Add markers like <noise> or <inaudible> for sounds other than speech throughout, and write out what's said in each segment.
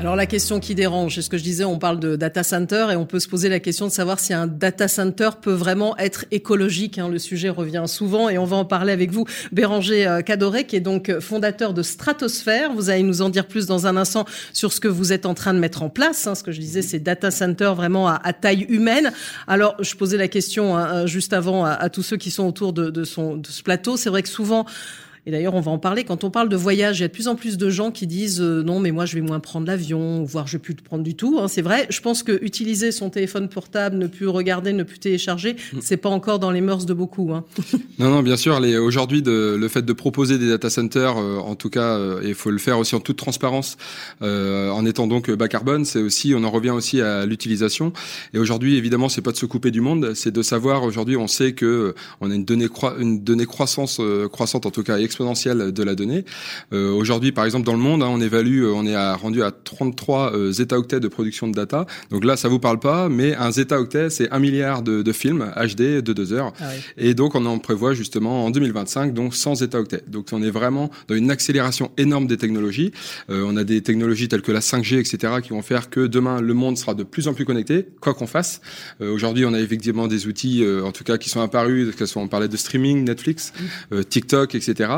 Alors la question qui dérange, c'est ce que je disais, on parle de data center et on peut se poser la question de savoir si un data center peut vraiment être écologique. Hein. Le sujet revient souvent et on va en parler avec vous, Béranger euh, Cadoré, qui est donc fondateur de Stratosphère. Vous allez nous en dire plus dans un instant sur ce que vous êtes en train de mettre en place. Hein. Ce que je disais, c'est data center vraiment à, taille humaine. Alors je posais la question hein, juste avant à, tous ceux qui sont autour de, de ce plateau. C'est vrai que souvent et d'ailleurs, on va en parler. Quand on parle de voyage, il y a de plus en plus de gens qui disent euh, non, mais moi, je vais moins prendre l'avion, voire je vais plus le prendre du tout. Hein, c'est vrai. Je pense que utiliser son téléphone portable, ne plus regarder, ne plus télécharger, mm. c'est pas encore dans les mœurs de beaucoup. Hein. <laughs> non, non, bien sûr. Aujourd'hui, le fait de proposer des data centers, euh, en tout cas, euh, il faut le faire aussi en toute transparence, en étant donc bas carbone, c'est aussi, on en revient aussi à l'utilisation. Et aujourd'hui, évidemment, c'est pas de se couper du monde, c'est de savoir. Aujourd'hui, on sait que on a une donnée, une donnée croissance, croissante en tout cas exponentielle de la donnée. Euh, Aujourd'hui, par exemple, dans le monde, hein, on évalue, euh, on est à, rendu à 33 euh, zeta-octets de production de data. Donc là, ça vous parle pas, mais un zeta-octet, c'est un milliard de, de, films HD de deux heures. Ah Et donc, on en prévoit justement en 2025, donc 100 zeta-octets. Donc, on est vraiment dans une accélération énorme des technologies. Euh, on a des technologies telles que la 5G, etc., qui vont faire que demain, le monde sera de plus en plus connecté, quoi qu'on fasse. Euh, Aujourd'hui, on a effectivement des outils, euh, en tout cas, qui sont apparus, que on parlait de streaming, Netflix. TikTok, etc.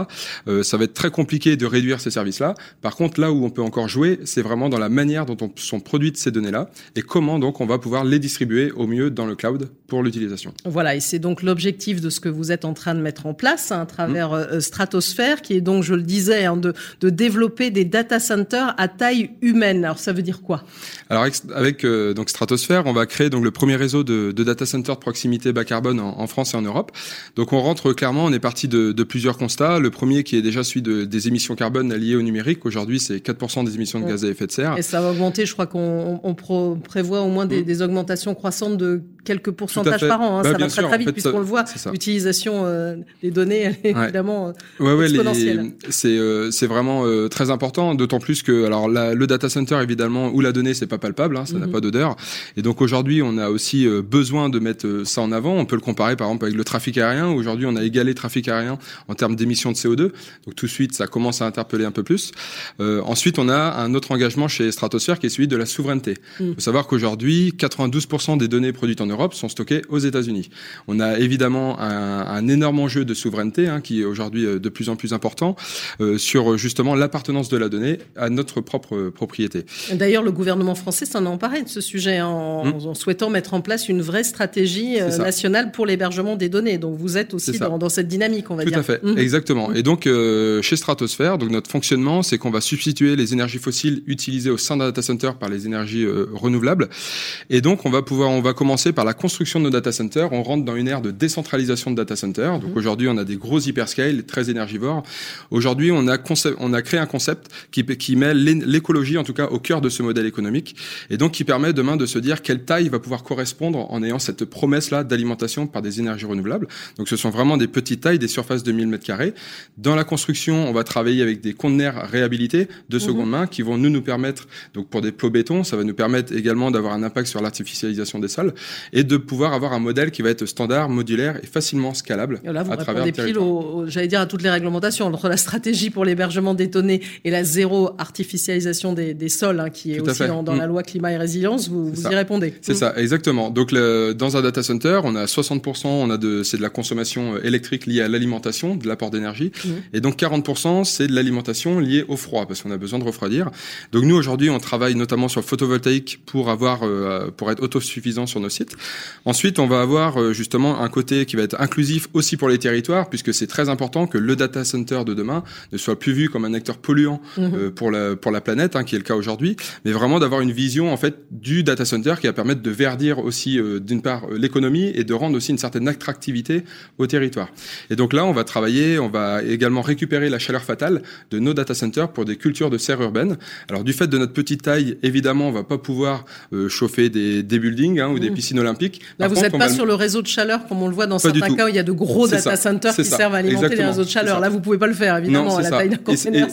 Euh, ça va être très compliqué de réduire ces services-là. Par contre, là où on peut encore jouer, c'est vraiment dans la manière dont on, sont produites ces données-là et comment donc on va pouvoir les distribuer au mieux dans le cloud pour l'utilisation. Voilà, et c'est donc l'objectif de ce que vous êtes en train de mettre en place hein, à travers mmh. euh, Stratosphère, qui est donc, je le disais, hein, de, de développer des data centers à taille humaine. Alors ça veut dire quoi? Alors avec euh, donc Stratosphère, on va créer donc le premier réseau de, de data centers de proximité bas carbone en, en, France et en Europe. Donc on rentre clairement, on est parti de, de plusieurs constats. Le premier qui est déjà celui de, des émissions carbone liées au numérique. Aujourd'hui, c'est 4% des émissions de gaz à effet de serre. Et ça va augmenter, je crois qu'on on prévoit au moins des, mmh. des, augmentations croissantes de quelques pourcentages par an. Hein. Bah, ça va très très vite puisqu'on le voit. L'utilisation euh, des données, elle est évidemment euh, ouais, exponentielle. C'est euh, vraiment euh, très important, d'autant plus que alors la, le data center évidemment où la donnée c'est pas palpable, hein, ça n'a mmh. pas d'odeur. Et donc aujourd'hui, on a aussi besoin de mettre ça en avant. On peut le comparer par exemple avec le trafic aérien. Aujourd'hui, on a égalé le trafic aérien en termes d'émissions de CO2. Donc tout de suite, ça commence à interpeller un peu plus. Euh, ensuite, on a un autre engagement chez Stratosphère qui est celui de la souveraineté. Il mm. faut savoir qu'aujourd'hui, 92% des données produites en Europe sont stockées aux États-Unis. On a évidemment un, un énorme enjeu de souveraineté hein, qui est aujourd'hui euh, de plus en plus important euh, sur justement l'appartenance de la donnée à notre propre propriété. D'ailleurs, le gouvernement français s'en a emparé de ce sujet en, mm. en, souhaitant mettre en place une vraie stratégie euh, nationale pour l'hébergement des données. Donc vous êtes aussi dans, dans, cette dynamique, on va dire. Tout à fait, mm. exactement. Et donc euh, chez Stratosphère, donc notre fonctionnement, c'est qu'on va substituer les énergies fossiles utilisées au sein d'un data center par les énergies euh, renouvelables. Et donc on va pouvoir, on va commencer par la construction de nos data centers. On rentre dans une ère de décentralisation de data centers. Donc mmh. aujourd'hui, on a des gros hyperscale très énergivores. Aujourd'hui, on a on a créé un concept qui, qui met l'écologie, en tout cas, au cœur de ce modèle économique, et donc qui permet demain de se dire quelle taille va pouvoir correspondre en ayant cette promesse-là d'alimentation par des énergies renouvelables. Donc ce sont vraiment des petites tailles, des surfaces de 1000 mètres carrés. Dans la construction, on va travailler avec des conteneurs réhabilités de mhm. seconde main qui vont nous nous permettre, donc pour des plots béton, ça va nous permettre également d'avoir un impact sur l'artificialisation des sols et de pouvoir avoir un modèle qui va être standard, modulaire et facilement scalable et là, vous à travers des piles, j'allais dire à toutes les réglementations entre la stratégie pour l'hébergement des données et la zéro artificialisation des, des sols, hein, qui est aussi dans la mm. loi climat et résilience, vous, vous y répondez. C'est ça, exactement. Donc le, dans un data center, on a 60%, on a de, c'est de la consommation euh, électrique liée à l'alimentation, de l'apport d'énergie, mm. et donc 40%, c'est de l'alimentation liée au froid, parce qu'on a besoin de refroidir. Donc nous, aujourd'hui, on travaille notamment sur le photovoltaïque pour avoir, euh, pour être autosuffisant sur nos sites. Ensuite, on va avoir euh, justement un côté qui va être inclusif aussi pour les territoires, puisque c'est très important que le data center de demain ne soit plus vu comme un acteur polluant mhm. euh, pour la pour la planète, hein, qui est le cas aujourd'hui, mais vraiment d'avoir une vision en fait du data center qui va permettre de verdir aussi d'une part l'économie et de rendre aussi une certaine attractivité au territoire. Et donc là, on va travailler, on va également récupérer la chaleur fatale de nos data centers pour des cultures de serre urbaine. Alors du fait de notre petite taille, évidemment, on va pas pouvoir euh, chauffer des, des buildings hein, ou des mmh. piscines olympiques. Là, vous n'êtes pas sur le réseau de chaleur comme on le voit dans certains cas où il y a de gros data centers qui servent à alimenter les réseaux de chaleur. Là, vous pouvez pas le faire évidemment à la taille d'un conteneur.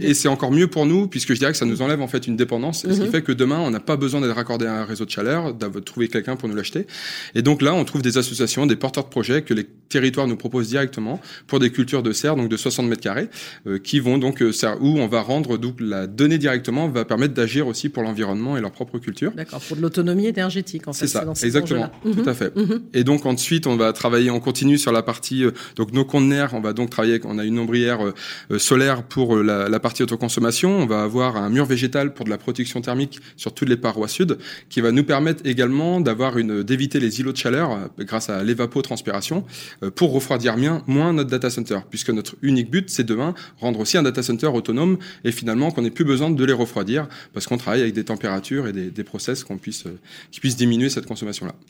Et c'est encore mieux pour nous puisque je dirais que ça nous enlève en fait une dépendance, ce qui mhm. fait que demain on n'a pas besoin d'être raccordé à un réseau de chaleur, de trouver quelqu'un pour nous l'acheter. Et donc là, on trouve des associations, des porteurs de projets que les territoires nous proposent directement pour des cultures de serre, donc de 60 mètres carrés, euh, qui vont donc euh, où on va rendre donc la donnée directement va permettre d'agir aussi pour l'environnement et leur propre culture. D'accord, pour de l'autonomie énergétique en fait. C'est ça, exactement, tout à fait. Mhm. Et donc ensuite, on va travailler, on continue sur la partie euh, donc nos conteneurs, on va donc travailler, on a une ombrière solaire pour la, la partie autoconsommation, on va avoir un mur végétal pour de la protection thermique sur toutes les parois sud, qui va nous permettre également d'avoir une d'éviter les îlots de chaleur grâce à l'évapotranspiration pour refroidir bien, moins notre data center, puisque notre unique but, c'est demain rendre aussi un data center autonome et finalement qu'on n'ait plus besoin de les refroidir parce qu'on travaille avec des températures et des, des process qu'on puisse, euh, qui puissent diminuer cette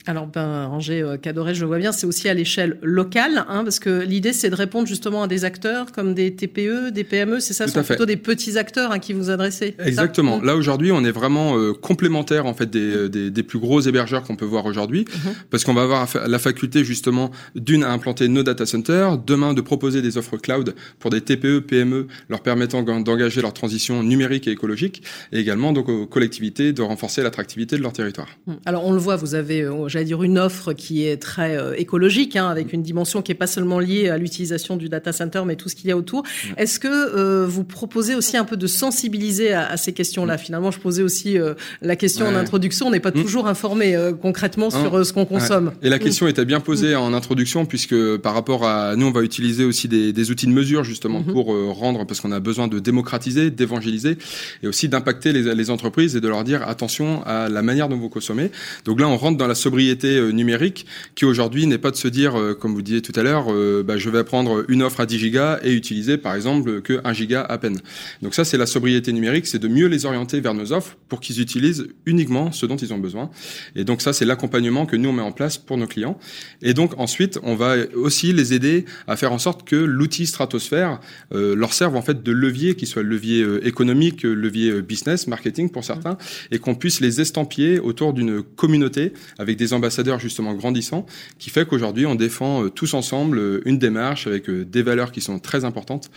Alors, ben, Angers euh, Cadoré, je vois bien, c'est aussi à l'échelle locale, hein, parce que l'idée, c'est de répondre justement à des acteurs comme des TPE, des PME, c'est ça, sont plutôt des petits acteurs hein, qui vous adressez. Exactement. Là, aujourd'hui, on est vraiment euh, complémentaire en fait des, des, des, plus gros hébergeurs qu'on peut voir aujourd'hui, mhm. parce qu'on va avoir la faculté justement d'une à implanter nos data centers, demain de proposer des offres cloud pour des TPE, PME, leur permettant d'engager leur transition numérique et écologique, et également donc aux collectivités de renforcer l'attractivité de leur territoire. Alors on le voit, vous avez, euh, j'allais dire, une offre qui est très euh, écologique, hein, avec une dimension qui est pas seulement liée à l'utilisation du data center, mais tout ce qu'il y a autour. Est-ce que euh, vous proposez aussi un peu de sensibiliser à, ces questions-là? Hum. Finalement, je posais aussi la question en introduction. On n'est pas toujours informé concrètement sur ce qu'on consomme. Et la question était bien posée en introduction, puisque par rapport à nous, on va utiliser aussi des, des outils de mesure justement pour rendre, parce qu'on a besoin de démocratiser, d'évangéliser et aussi d'impacter les, les, entreprises et de leur dire attention à la manière dont vous consommez. Donc là, on rentre dans la sobriété euh, numérique qui aujourd'hui n'est pas de se dire, euh, comme vous disiez tout à l'heure, euh, bah, je vais prendre une offre à 10 gigas et utiliser par exemple que 1 giga à peine. Donc ça, c'est la sobriété numérique, c'est de mieux les orienter vers nos offres pour qu'ils utilisent uniquement ce dont ils ont besoin. Et donc ça, c'est l'accompagnement que nous on met en place pour nos clients. Et donc ensuite, on va aussi les aider à faire en sorte que l'outil Stratosphère euh, leur serve en fait de levier, qui soit levier économique, levier business, marketing pour certains, et qu'on puisse les estampiller autour d'une communauté avec des ambassadeurs justement grandissants, qui fait qu'aujourd'hui on défend tous ensemble une démarche avec des valeurs qui sont très importantes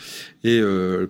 et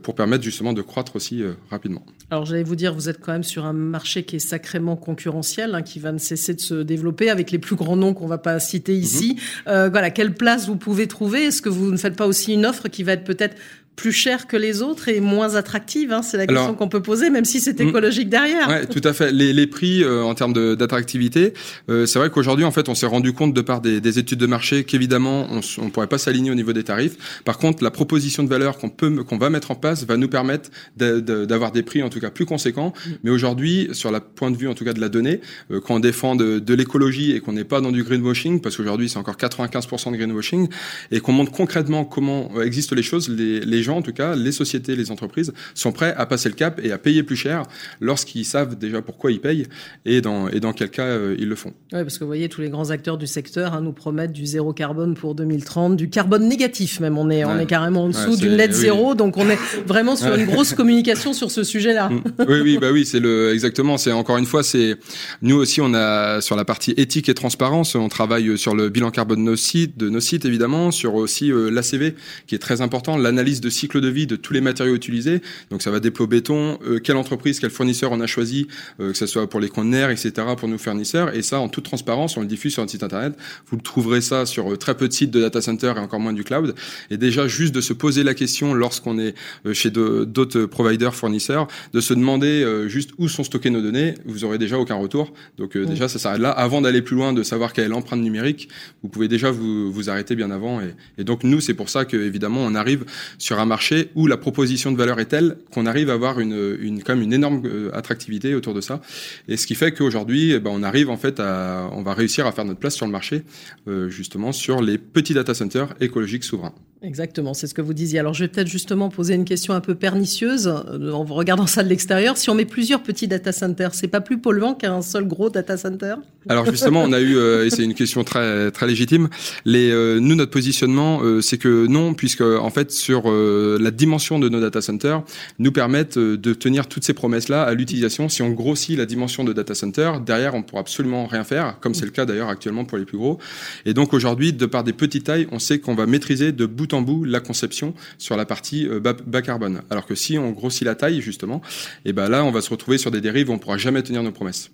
pour permettre justement de croître aussi rapidement. Alors j'allais vous dire, vous êtes quand même sur un marché qui est sacrément concurrentiel, hein, qui va ne cesser de se développer avec les plus grands noms qu'on va pas citer ici. Mhm. voilà, quelle place vous pouvez trouver? Est-ce que vous ne faites pas aussi une offre qui va être peut-être plus cher que les autres et moins attractive hein, C'est la question qu'on peut poser, même si c'est hmm. écologique derrière. Ouais, tout à fait. Les, les prix euh, en termes d'attractivité, euh, c'est vrai qu'aujourd'hui, en fait, on s'est rendu compte de par des, des études de marché qu'évidemment, on ne pourrait pas s'aligner au niveau des tarifs. Par contre, la proposition de valeur qu'on peut, qu'on va mettre en place va nous permettre d'avoir des prix en tout cas plus conséquents. Hmm. Mais aujourd'hui, sur la point de vue en tout cas de la donnée, euh, quand on défend de, de l'écologie et qu'on n'est pas dans du greenwashing, parce qu'aujourd'hui c'est encore 95% de greenwashing, et qu'on montre concrètement comment existent les choses, les, les gens, en tout cas, les sociétés, les entreprises, sont prêts à passer le cap et à payer plus cher lorsqu'ils savent déjà pourquoi ils payent et dans, et dans quel cas euh, ils le font. Oui, parce que vous voyez, tous les grands acteurs du secteur hein, nous promettent du zéro carbone pour 2030, du carbone négatif même. On est, on est carrément en dessous du net zéro, donc on est vraiment sur une grosse communication sur ce sujet-là. Mm. oui, oui, bah oui, c'est le exactement. C'est encore une fois, c'est nous aussi, on a sur la partie éthique et transparence, on travaille sur le bilan carbone de nos sites, de nos sites évidemment, sur aussi euh, l'ACV qui est très important, l'analyse de cycle de vie de tous les matériaux utilisés. Donc ça va dépôt béton, euh, quelle entreprise, quel fournisseur on a choisi, euh, que ce soit pour les conteneurs, etc., pour nos fournisseurs. Et ça, en toute transparence, on le diffuse sur notre site internet. Vous le trouverez ça sur euh, très peu de sites de data center et encore moins du cloud. Et déjà, juste de se poser la question lorsqu'on est chez d'autres providers, fournisseurs, de se demander juste où sont stockées nos données, vous aurez déjà aucun retour. Donc déjà, ça s'arrête là. Avant d'aller plus loin, de savoir quelle est l'empreinte numérique, vous pouvez déjà vous, vous arrêter bien avant. Et, et donc nous, c'est pour ça que évidemment, on arrive sur un marché où la proposition de valeur est telle qu'on arrive à avoir une, une, quand une énorme euh, attractivité autour de ça. Et ce qui fait qu'aujourd'hui, eh ben, on arrive en fait à, on va réussir à faire notre place sur le marché, euh, justement sur les petits data centers écologiques souverains. Exactement, c'est ce que vous disiez. Alors je vais peut-être justement poser une question un peu pernicieuse euh, en regardant ça de l'extérieur. Si on met plusieurs petits data centers, c'est pas plus polluant qu'un seul gros data center? Alors justement, on a eu, euh, et c'est une question très très légitime. Euh, nous, notre positionnement, c'est que non, puisque en fait sur la dimension de nos data centers, nous permettent de tenir toutes ces promesses-là à l'utilisation. Si on grossit la dimension de data center, derrière, on pourra absolument rien faire, comme c'est le cas d'ailleurs actuellement pour les plus gros. Et donc aujourd'hui, de par des petites tailles, on sait qu'on va maîtriser de bout en bout la conception sur la partie euh, bas, carbone. Alors que si on grossit la taille, justement, et eh ben là, on va se retrouver sur des dérives où on pourra jamais tenir nos promesses.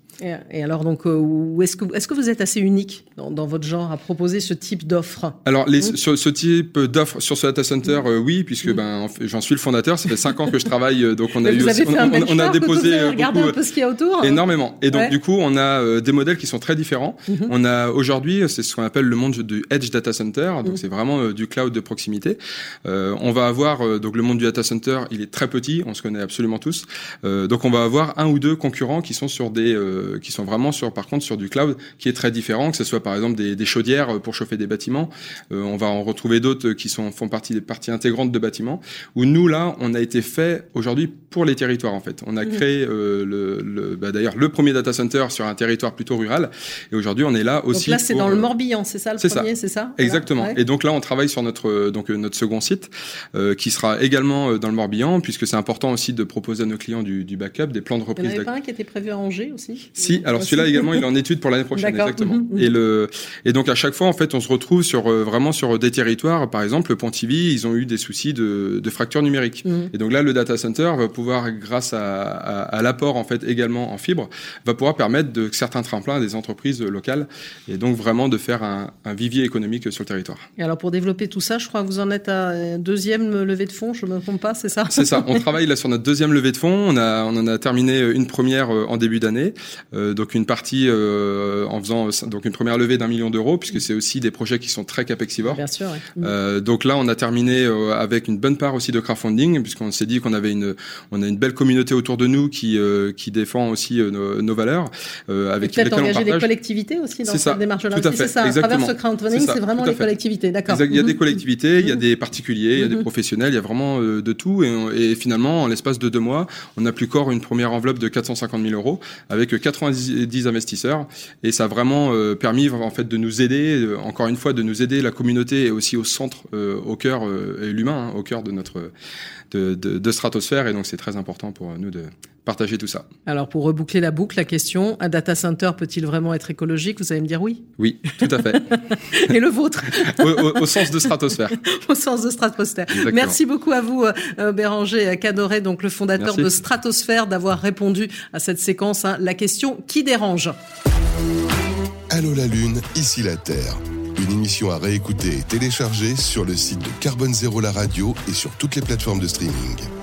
Et, alors, donc, euh, est-ce que, est que vous êtes assez unique dans, votre genre à proposer ce type d'offre? Alors, les, mmh. sur ce type d'offre sur ce data center, euh, oui, puisque mmh. ben, j'en suis le fondateur. Ça fait cinq ans que je travaille, donc on a eu, on, a déposé beaucoup, un peu ce qu'il y a autour. Énormément. Et donc, du coup, on a des modèles qui sont très différents. Mmh. On a aujourd'hui, c'est ce qu'on appelle le monde du edge data center. Donc, c'est vraiment du cloud de proximité. Euh, on va avoir euh, donc le monde du data center, il est très petit, on se connaît absolument tous. Euh, donc on va avoir un ou deux concurrents qui sont sur des, qui sont vraiment sur, par contre, sur du cloud qui est très différent, que ce soit par exemple des, chaudières pour chauffer des bâtiments. on va en retrouver d'autres qui sont font partie des parties intégrantes de bâtiments. Où nous là, on a été fait aujourd'hui pour les territoires en fait. On a mmh. créé le, bah, d'ailleurs le premier data center sur un territoire plutôt rural. Et aujourd'hui, on est là aussi. Donc là, c'est dans le Morbihan, c'est ça le premier, c'est ça? Exactement. Et donc là, on travaille sur notre donc notre second site, euh, qui sera également euh, dans le Morbihan, puisque c'est important aussi de proposer à nos clients du, du backup, des plans de reprise. Il n'y avait pas un qui était prévu à Angers aussi? Si, alors celui-là également, il est en étude pour l'année prochaine, exactement. Mhm, mhm. Et le et donc à chaque fois, en fait, on se retrouve sur euh, vraiment sur des territoires. Par exemple, le Pontivy, ils ont eu des soucis de, de fracture numérique. Mhm. Et donc là, le data center va pouvoir, grâce à, à, à l'apport en fait également en fibre, va pouvoir permettre de certains tremplins à des entreprises locales et donc vraiment de faire un, un vivier économique sur le territoire. Et alors pour développer tout ça, je crois que vous en êtes à deuxième levée de fonds, je ne me trompe pas, c'est ça C'est ça. On <laughs> travaille là sur notre deuxième levée de fonds. On a, on en a terminé une première euh, en début d'année, euh, donc une partie euh, en faisant donc une première levée d'un million d'euros, puisque c'est aussi des projets qui sont très capexivores. Bien sûr. Euh, donc là, on a terminé avec une bonne part aussi de crowdfunding, puisqu'on s'est dit qu'on avait une, on a une belle communauté autour de nous qui qui défend aussi nos, nos valeurs. avec peut-être engager des collectivités aussi dans cette démarche-là. C'est ça. À travers ce crowdfunding, c'est vraiment les collectivités. D'accord. Il y a des collectivités, il y a des particuliers, il y a des mhm. professionnels, il y a vraiment euh, de tout. Et, finalement, en l'espace de deux mois, on a plus qu'or une première enveloppe de 450 000 euros avec 90 investisseurs. Et ça a vraiment euh, permis en fait de nous aider, euh, encore une fois, de nous aider la communauté et aussi au centre, au cœur et l'humain, hein, au cœur de notre de, de, de stratosphère. Et donc, c'est très important pour nous de partager tout ça. Alors pour reboucler la boucle, la question, un data center peut-il vraiment être écologique? Vous allez me dire oui Oui, tout à fait. <laughs> Et le vôtre? Au, sens de stratosphère. <laughs> au sens de stratosphère. Merci beaucoup à vous euh, Béranger Cadoré, donc le fondateur de Stratosphère, d'avoir répondu à cette séquence. Hein. la question qui dérange Allô la Lune, ici la Terre. Une émission à réécouter et télécharger sur le site de Carbone Zéro la radio et sur toutes les plateformes de streaming.